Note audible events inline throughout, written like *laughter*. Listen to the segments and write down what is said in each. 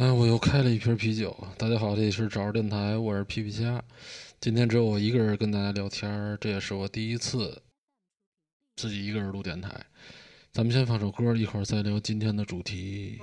哎，我又开了一瓶啤酒。大家好，这里是找着电台，我是皮皮虾。今天只有我一个人跟大家聊天，这也是我第一次自己一个人录电台。咱们先放首歌，一会儿再聊今天的主题。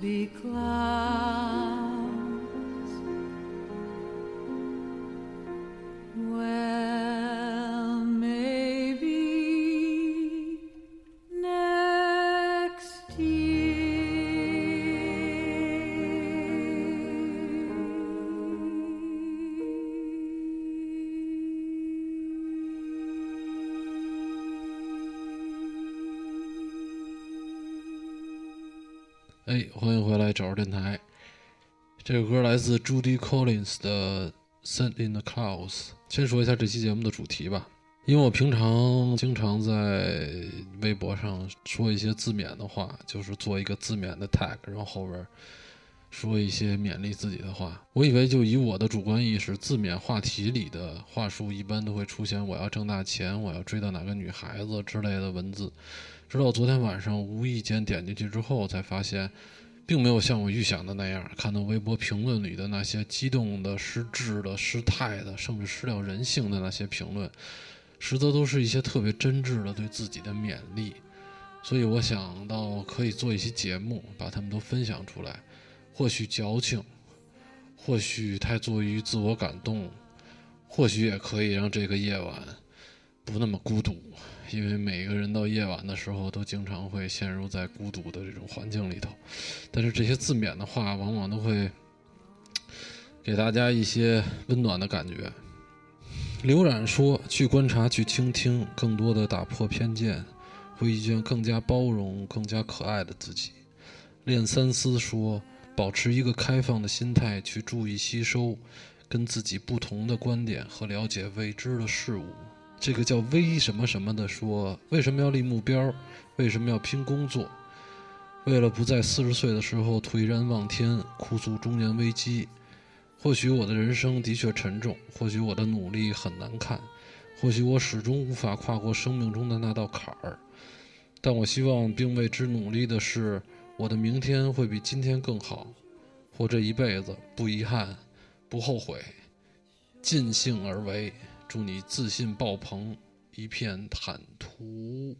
Be clouds. 电台。这个歌来自 Judy Collins 的《Send in the Clouds》。先说一下这期节目的主题吧，因为我平常经常在微博上说一些自勉的话，就是做一个自勉的 tag，然后后边说一些勉励自己的话。我以为就以我的主观意识，自勉话题里的话术一般都会出现“我要挣大钱”“我要追到哪个女孩子”之类的文字。直到昨天晚上无意间点进去之后，才发现。并没有像我预想的那样，看到微博评论里的那些激动的、失智的、失态的，甚至失掉人性的那些评论，实则都是一些特别真挚的对自己的勉励。所以我想到可以做一期节目，把他们都分享出来。或许矫情，或许太过于自我感动，或许也可以让这个夜晚不那么孤独。因为每个人到夜晚的时候，都经常会陷入在孤独的这种环境里头。但是这些自勉的话，往往都会给大家一些温暖的感觉。刘冉说：“去观察，去倾听，更多的打破偏见。”会遇见更加包容、更加可爱的自己。练三思说：“保持一个开放的心态，去注意吸收跟自己不同的观点和了解未知的事物。”这个叫“微什么什么”的说：“为什么要立目标？为什么要拼工作？为了不在四十岁的时候颓然望天，哭诉中年危机。或许我的人生的确沉重，或许我的努力很难看，或许我始终无法跨过生命中的那道坎儿。”但我希望并为之努力的是，我的明天会比今天更好，或这一辈子不遗憾，不后悔，尽兴而为。祝你自信爆棚，一片坦途。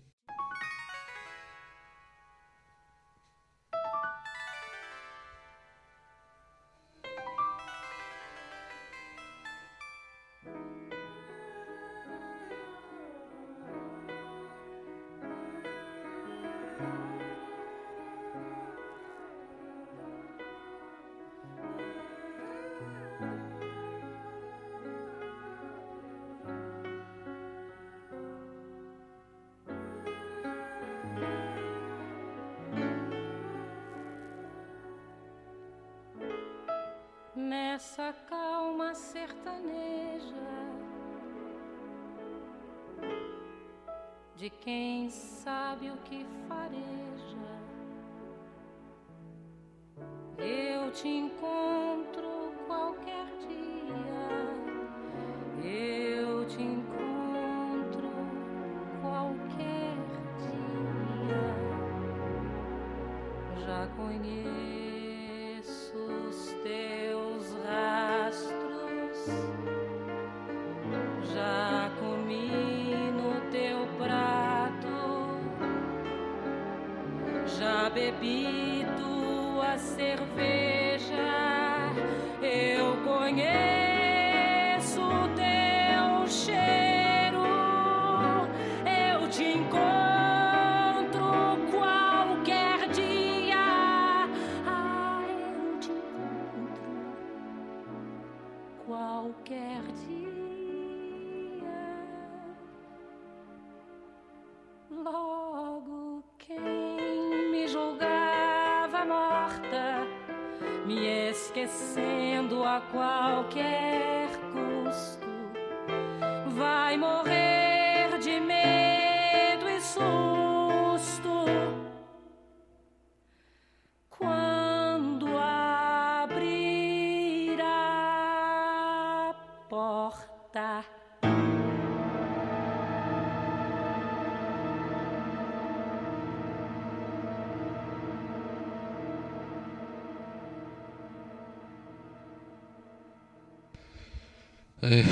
哎，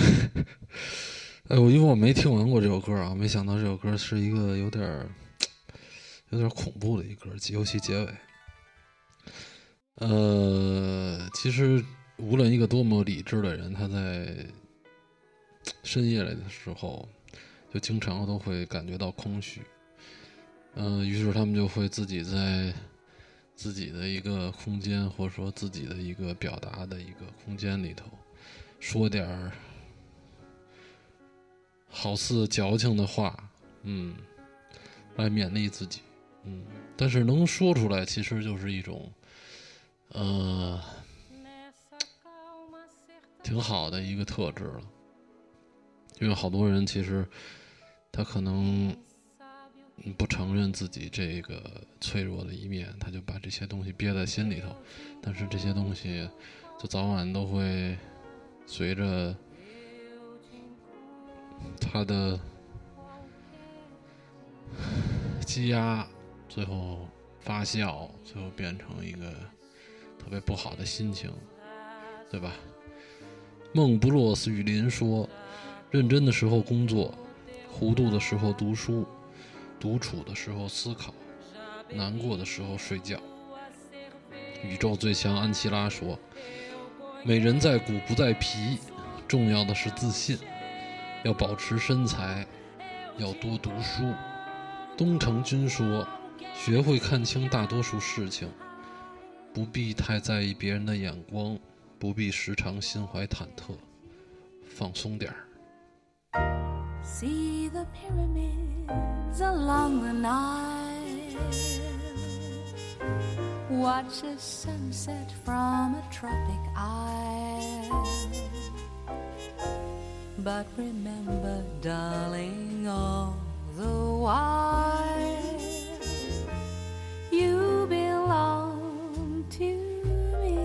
哎，我因为我没听完过这首歌啊，没想到这首歌是一个有点有点恐怖的一歌，尤其结尾。呃，其实无论一个多么理智的人，他在深夜里的时候，就经常都会感觉到空虚。嗯、于是他们就会自己在自己的一个空间，或者说自己的一个表达的一个空间里头，说点儿好似矫情的话，嗯，来勉励自己，嗯，但是能说出来，其实就是一种，呃，挺好的一个特质了。因为好多人其实他可能不承认自己这个脆弱的一面，他就把这些东西憋在心里头。但是这些东西，就早晚都会随着他的积压，最后发酵，最后变成一个特别不好的心情，对吧？梦不落斯雨林说：“认真的时候工作，糊涂的时候读书，独处的时候思考，难过的时候睡觉。宇宙最强安琪拉说：“美人在骨不在皮，重要的是自信。要保持身材，要多读书。”东城君说：“学会看清大多数事情，不必太在意别人的眼光，不必时常心怀忐忑，放松点儿。” See the pyramids along the Nile. Watch a sunset from a tropic isle. But remember, darling, all the while you belong to me.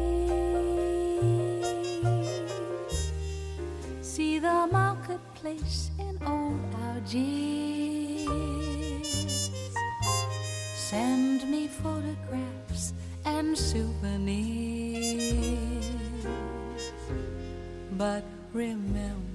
See the marketplace in old Algiers. Send me photographs and souvenirs. But remember,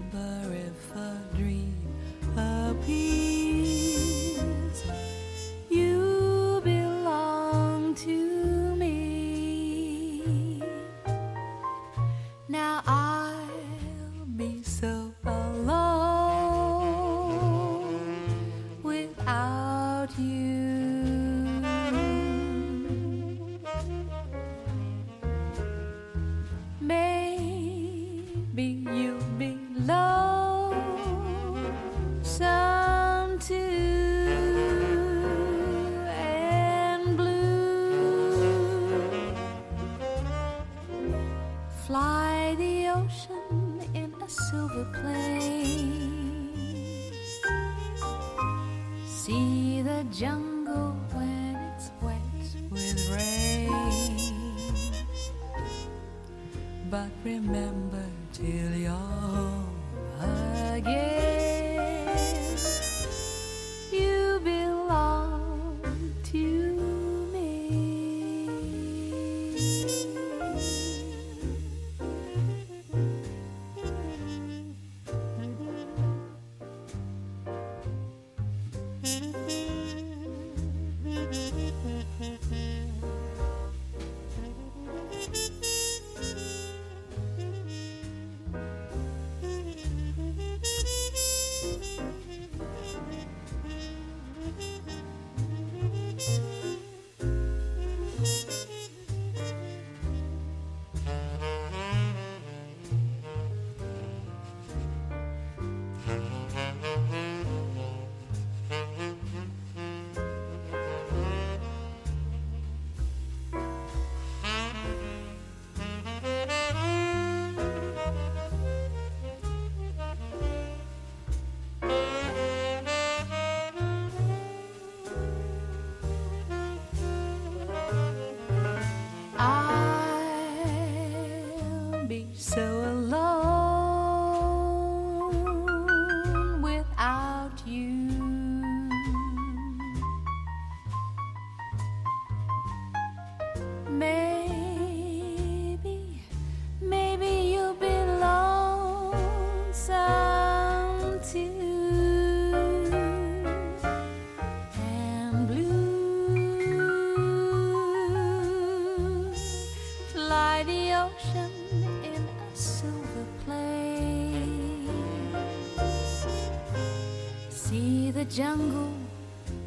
jungle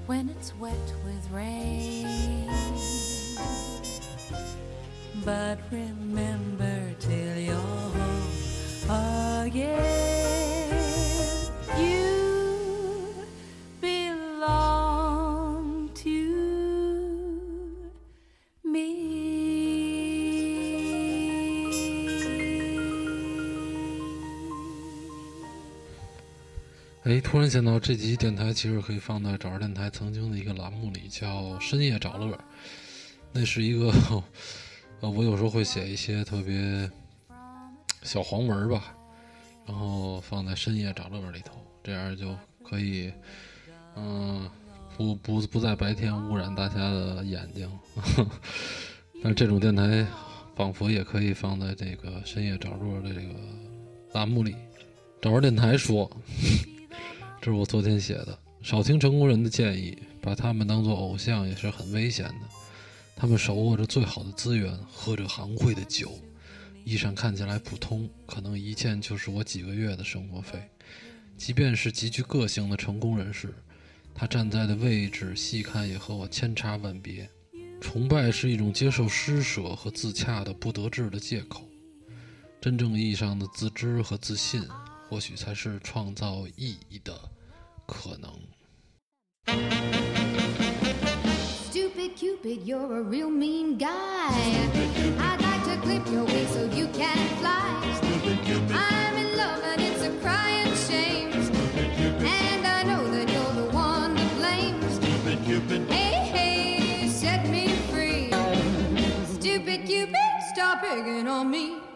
when it's wet with rain. But remember 哎，突然想到这集电台其实可以放在找着电台曾经的一个栏目里，叫“深夜找乐”。那是一个，呃，我有时候会写一些特别小黄文吧，然后放在“深夜找乐”里头，这样就可以，嗯、不不不在白天污染大家的眼睛。*laughs* 但这种电台仿佛也可以放在这个“深夜找乐”的这个栏目里。找着电台说。这是我昨天写的。少听成功人的建议，把他们当做偶像也是很危险的。他们手握着最好的资源，喝着行会的酒，衣裳看起来普通，可能一件就是我几个月的生活费。即便是极具个性的成功人士，他站在的位置，细看也和我千差万别。崇拜是一种接受施舍和自洽的不得志的借口，真正意义上的自知和自信，或许才是创造意义的可能。Stupid Cupid, you're a real mean guy. I'd like to clip your wings so you can fly. I'm in love and it's a crying shame. And I know that you're the one to blame. Hey, hey, set me free. Stupid Cupid, stop picking on me.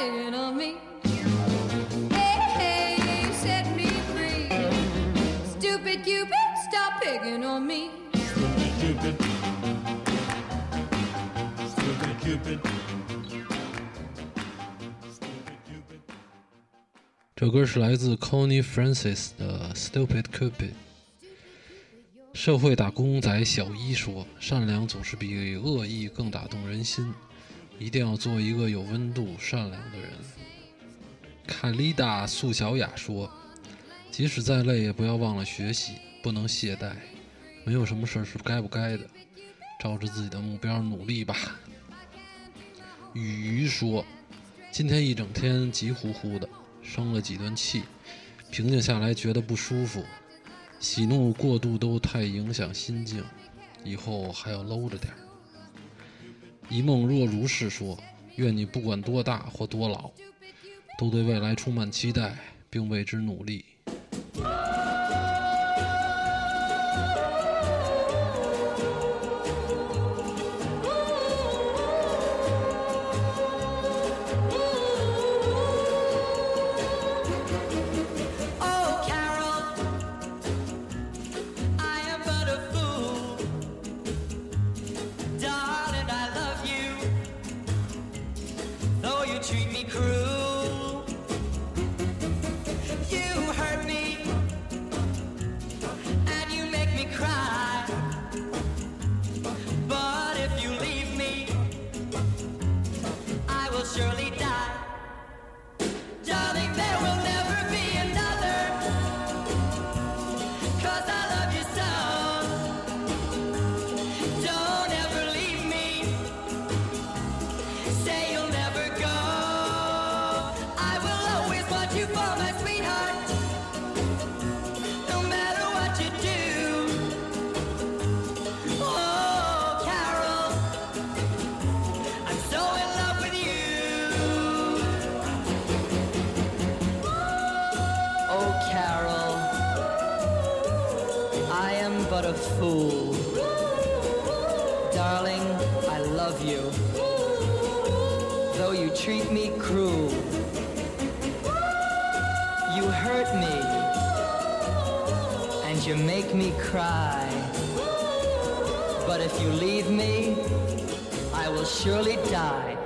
Stop picking on me. Hey, hey, set me free. Stupid Cupid, stop picking on me. Cupid. 这歌是来自 Connie Francis 的《Stupid Cupid》。社会打工仔小一说：“善良总是比恶意更打动人心，一定要做一个有温度、善良的人。”卡丽达素小雅说：“即使再累，也不要忘了学习，不能懈怠。没有什么事儿是该不该的，照着自己的目标努力吧。”雨鱼说：“今天一整天急呼呼的，生了几顿气，平静下来觉得不舒服，喜怒过度都太影响心境，以后还要搂着点儿。”一梦若如是说：“愿你不管多大或多老，都对未来充满期待，并为之努力。” Darling, I love you, though you treat me cruel. You hurt me, and you make me cry. But if you leave me, I will surely die.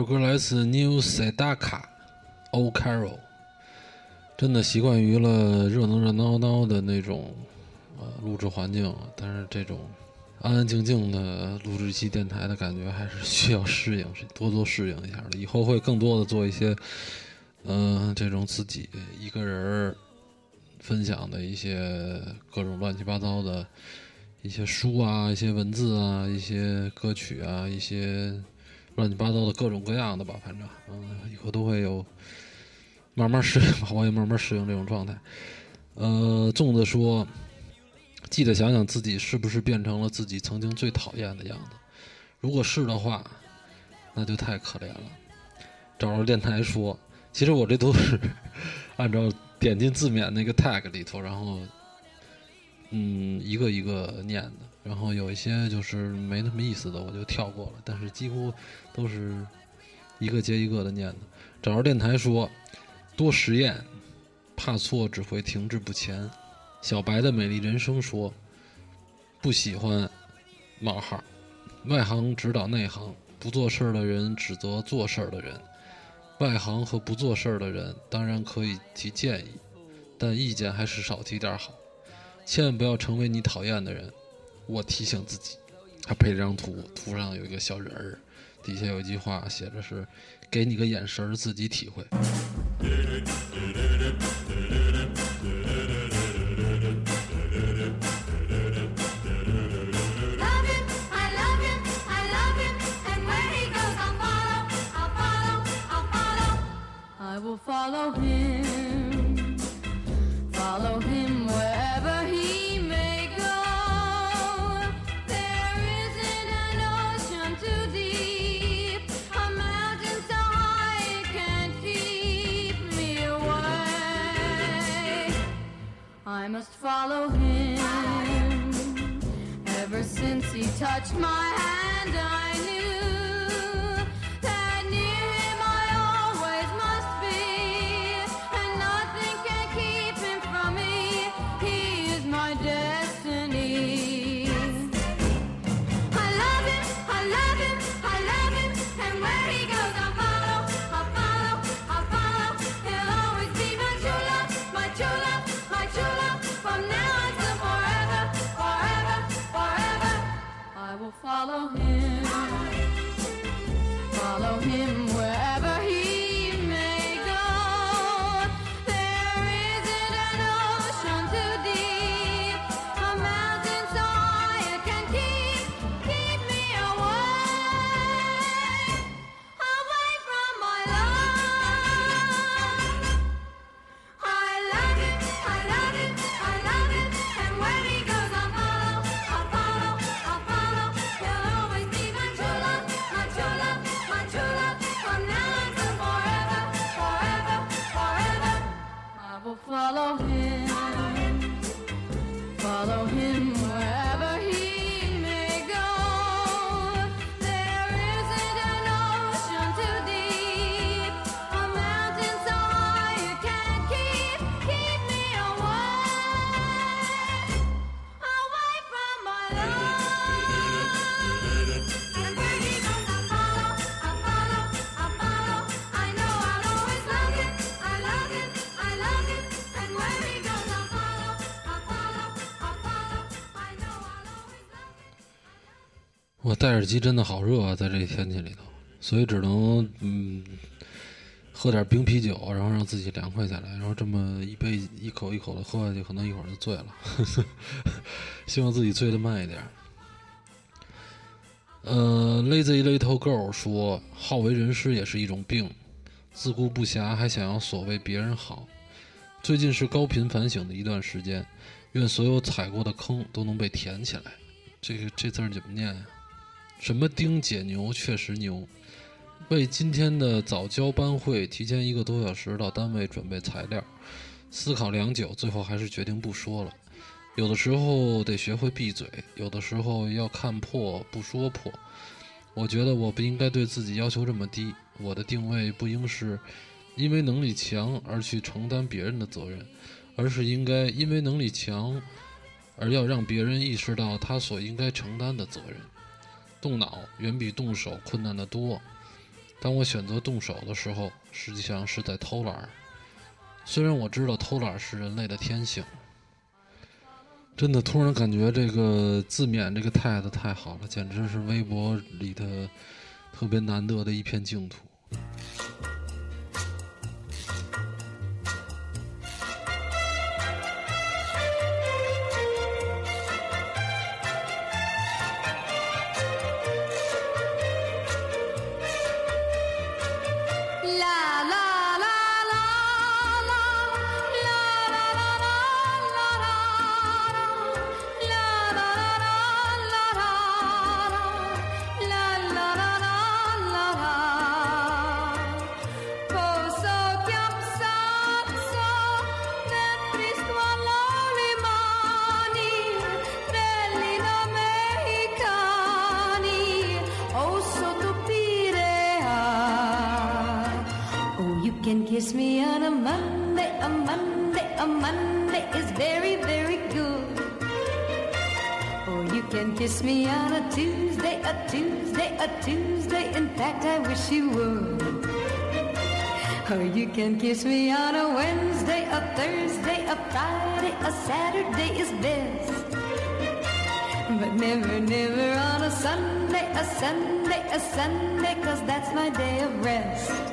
这首歌来自 New Sedaka O Carol，真的习惯于了热闹热闹闹的那种呃录制环境，但是这种安安静静的录制一期电台的感觉还是需要适应，多多适应一下的。以后会更多的做一些嗯、这种自己一个人分享的一些各种乱七八糟的一些书啊、一些文字啊、一些歌曲啊、一些乱七八糟的各种各样的吧，反正嗯，以后都会有慢慢适应吧，*laughs* 我也慢慢适应这种状态。呃，粽子说，记得想想自己是不是变成了自己曾经最讨厌的样子，如果是的话，那就太可怜了。找着电台说，其实我这都是按照点进字面那个 tag 里头，然后嗯一个一个念的，然后有一些就是没那么意思的我就跳过了，但是几乎都是一个接一个的念的。找着电台说，多实验，怕错只会停滞不前。小白的美丽人生说，不喜欢冒号，外行指导内行，不做事儿的人指责做事儿的人。外行和不做事儿的人当然可以提建议，但意见还是少提点好。千万不要成为你讨厌的人。我提醒自己。他配了张图，图上有一个小人儿，底下有一句话写着是“给你个眼神，自己体会”。smile. 戴耳机真的好热啊，在这天气里头，所以只能嗯喝点冰啤酒，然后让自己凉快下来，然后这么一杯一口一口的喝下去，可能一会儿就醉了。呵 *laughs* 呵希望自己醉的慢一点。呃，Lazy Little Girl 说，好为人师也是一种病，自顾不暇，还想要所谓别人好。最近是高频反省的一段时间，愿所有踩过的坑都能被填起来。这个这字儿怎么念呀、什么丁解牛，确实牛。为今天的早交班会提前一个多小时到单位准备材料，思考良久，最后还是决定不说了。有的时候得学会闭嘴，有的时候要看破不说破。我觉得我不应该对自己要求这么低，我的定位不应是因为能力强而去承担别人的责任，而是应该因为能力强而要让别人意识到他所应该承担的责任。动脑远比动手困难的多。当我选择动手的时候，实际上是在偷懒。虽然我知道偷懒是人类的天性，真的突然感觉这个自勉这个态度太好了，简直是微博里的特别难得的一片净土。Kiss me on a Tuesday, a Tuesday, a Tuesday. In fact, I wish you would. Or you can kiss me on a Wednesday, a Thursday, a Friday, a Saturday is best. But never, never on a Sunday, a Sunday, a Sunday, cause that's my day of rest.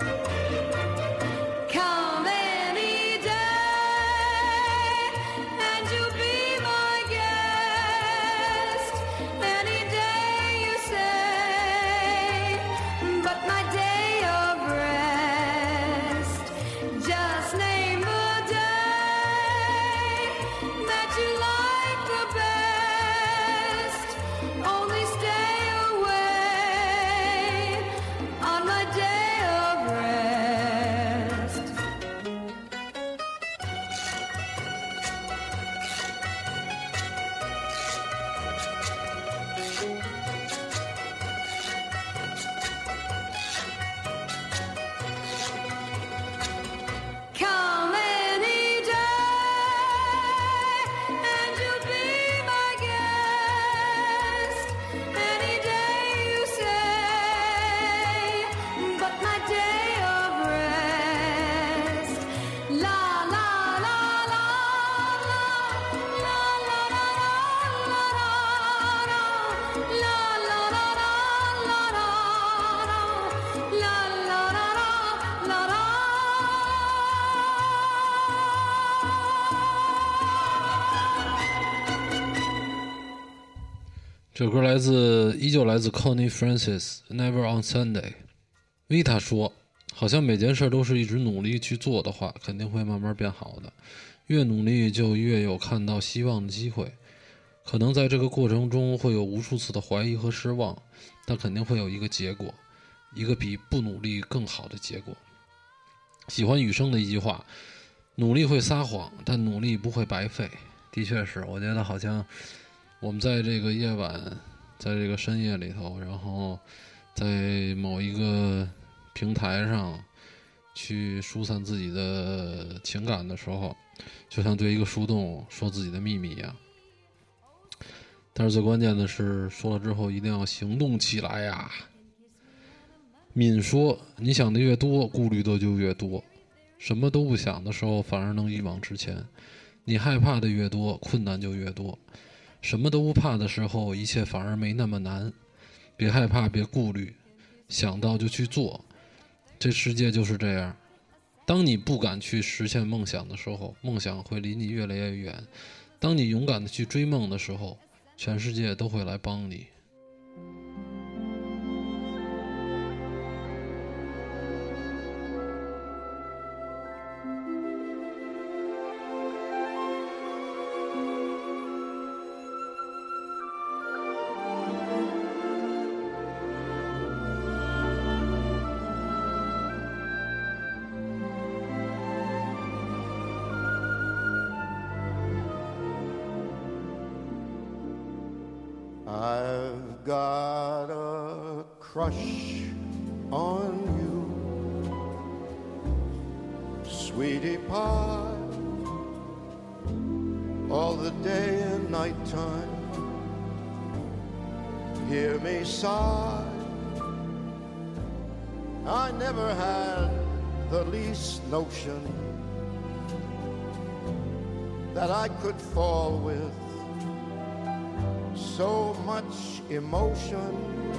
这首歌来自，依旧来自 Connie Francis，《Never on Sunday》。Vita 说：“好像每件事都是一直努力去做的话，肯定会慢慢变好的。越努力，就越有看到希望的机会。可能在这个过程中会有无数次的怀疑和失望，但肯定会有一个结果，一个比不努力更好的结果。”喜欢雨生的一句话：“努力会撒谎，但努力不会白费。”的确是，我觉得好像我们在这个夜晚，在这个深夜里头，然后在某一个平台上去疏散自己的情感的时候，就像对一个树洞说自己的秘密一样。但是最关键的是，说了之后一定要行动起来呀！敏说：“你想的越多，顾虑的就越多。什么都不想的时候，反而能一往直前。你害怕的越多，困难就越多。什么都不怕的时候，一切反而没那么难。别害怕，别顾虑，想到就去做。这世界就是这样。当你不敢去实现梦想的时候，梦想会离你越来越远。当你勇敢的去追梦的时候，全世界都会来帮你。” Emotion.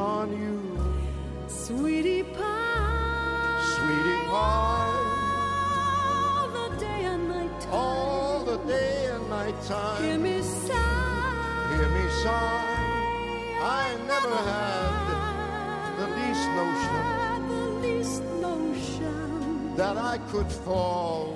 On you, sweetie pie. sweetie pie, All the day and night time. all the day and night Hear me sigh. Hear me sigh. I never had the least notion the least notion that I could fall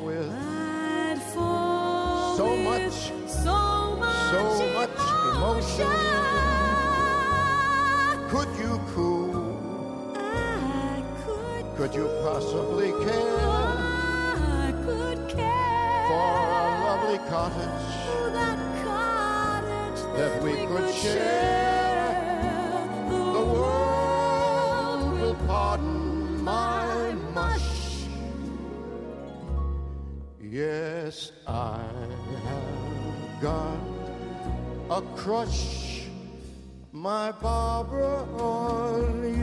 could, you possibly care I could care for a lovely cottage for that cottage that we could share? The world will pardon my mush. Yes, I have got a crush, my Barbara, on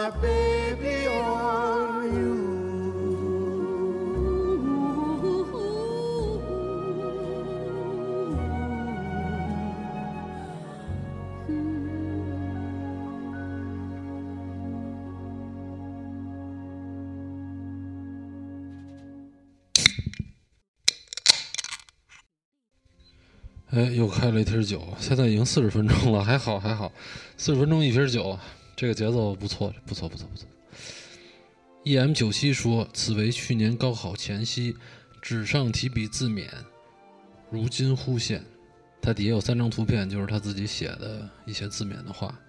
my baby, on you. 哎，又开了一瓶酒，现在已经四十分钟了，还好还好，四十分钟一瓶酒，这个节奏不错，不错不错不错。E.M. 九七说：“此为去年高考前夕，纸上提笔自勉，如今忽现。”他底下有三张图片，就是他自己写的一些自勉的话：“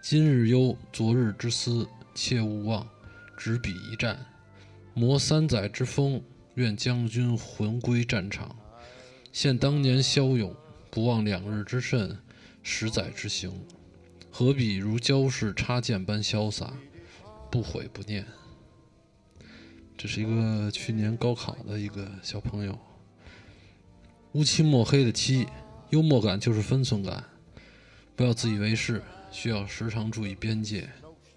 今日忧，昨日之思，切勿忘，执笔一战，磨三载之风，愿将军魂归战场。”现当年骁勇，不忘两日之甚，十载之行，何比如礁石插剑般潇洒，不悔不念。这是一个去年高考的一个小朋友。乌漆墨黑的漆，幽默感就是分寸感，不要自以为是，需要时常注意边界。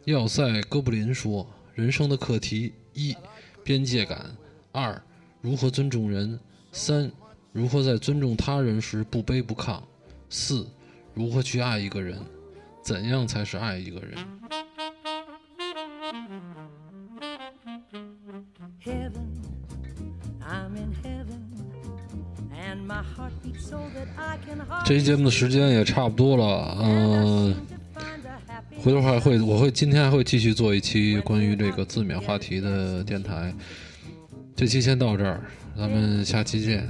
要塞哥布林说：“人生的课题：一、边界感；二、如何尊重人；三、如何在尊重他人时不卑不亢；四、如何去爱一个人；怎样才是爱一个人？Heaven, I'm in heaven, and my heart beats so that I can 这期节目的时间也差不多了，嗯、回头还会，我会今天还会继续做一期关于这个自勉话题的电台。这期先到这儿，咱们下期见。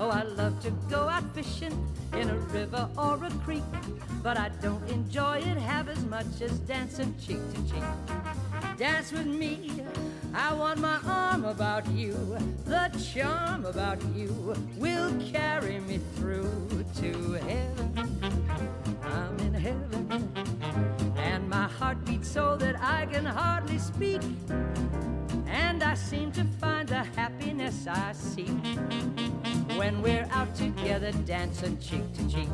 Oh, I love to go out fishing in a river or a creek, but I don't enjoy it half as much as dancing cheek to cheek. Dance with me. I want my arm about you. The charm about you will carry me through to heaven. I'm in heaven. And my heart beats so that I can hardly speak. And I seem to find the happiness I seek when we're out together dancing cheek to cheek.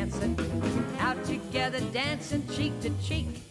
Dancing, out together dancing cheek to cheek.